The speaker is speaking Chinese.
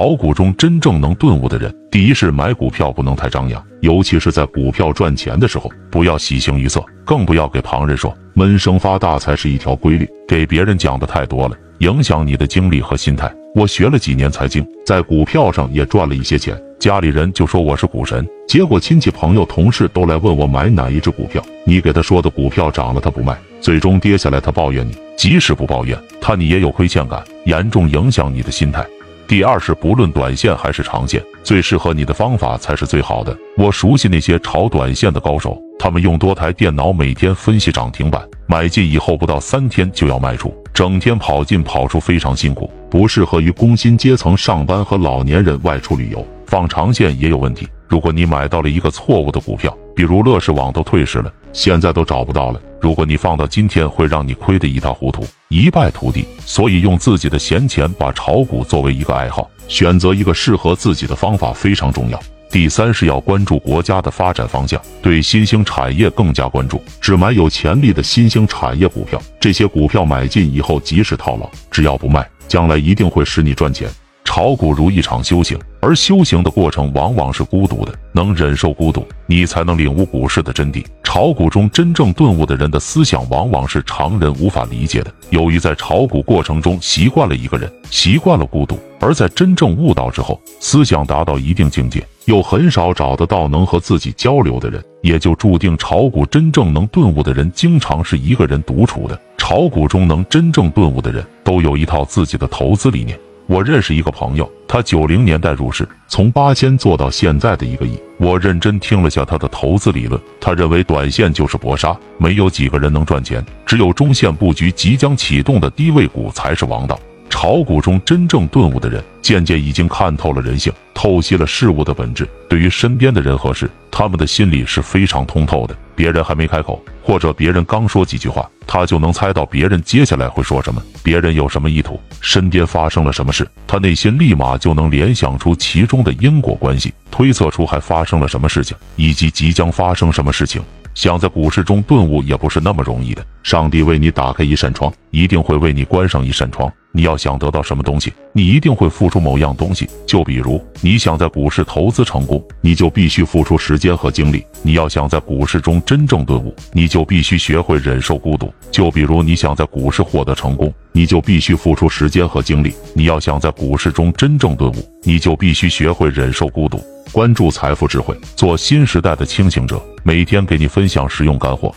炒股中真正能顿悟的人，第一是买股票不能太张扬，尤其是在股票赚钱的时候，不要喜形于色，更不要给旁人说闷声发大财是一条规律，给别人讲的太多了，影响你的精力和心态。我学了几年财经，在股票上也赚了一些钱，家里人就说我是股神，结果亲戚朋友同事都来问我买哪一只股票，你给他说的股票涨了他不卖，最终跌下来他抱怨你，即使不抱怨他你也有亏欠感，严重影响你的心态。第二是不论短线还是长线，最适合你的方法才是最好的。我熟悉那些炒短线的高手，他们用多台电脑每天分析涨停板，买进以后不到三天就要卖出，整天跑进跑出非常辛苦，不适合于工薪阶层上班和老年人外出旅游。放长线也有问题，如果你买到了一个错误的股票，比如乐视网都退市了，现在都找不到了。如果你放到今天，会让你亏得一塌糊涂，一败涂地。所以，用自己的闲钱把炒股作为一个爱好，选择一个适合自己的方法非常重要。第三是要关注国家的发展方向，对新兴产业更加关注，只买有潜力的新兴产业股票。这些股票买进以后，即使套牢，只要不卖，将来一定会使你赚钱。炒股如一场修行，而修行的过程往往是孤独的。能忍受孤独，你才能领悟股市的真谛。炒股中真正顿悟的人的思想，往往是常人无法理解的。由于在炒股过程中习惯了一个人，习惯了孤独，而在真正悟道之后，思想达到一定境界，又很少找得到能和自己交流的人，也就注定炒股真正能顿悟的人，经常是一个人独处的。炒股中能真正顿悟的人，都有一套自己的投资理念。我认识一个朋友，他九零年代入市，从八千做到现在的一个亿。我认真听了下他的投资理论，他认为短线就是搏杀，没有几个人能赚钱，只有中线布局即将启动的低位股才是王道。炒股中真正顿悟的人，渐渐已经看透了人性，透析了事物的本质。对于身边的人和事，他们的心里是非常通透的。别人还没开口，或者别人刚说几句话，他就能猜到别人接下来会说什么，别人有什么意图，身边发生了什么事，他内心立马就能联想出其中的因果关系，推测出还发生了什么事情，以及即将发生什么事情。想在股市中顿悟也不是那么容易的。上帝为你打开一扇窗，一定会为你关上一扇窗。你要想得到什么东西，你一定会付出某样东西。就比如你想在股市投资成功，你就必须付出时间和精力。你要想在股市中真正顿悟，你就必须学会忍受孤独。就比如你想在股市获得成功，你就必须付出时间和精力。你要想在股市中真正顿悟，你就必须学会忍受孤独。关注财富智慧，做新时代的清醒者，每天给你分享实用干货。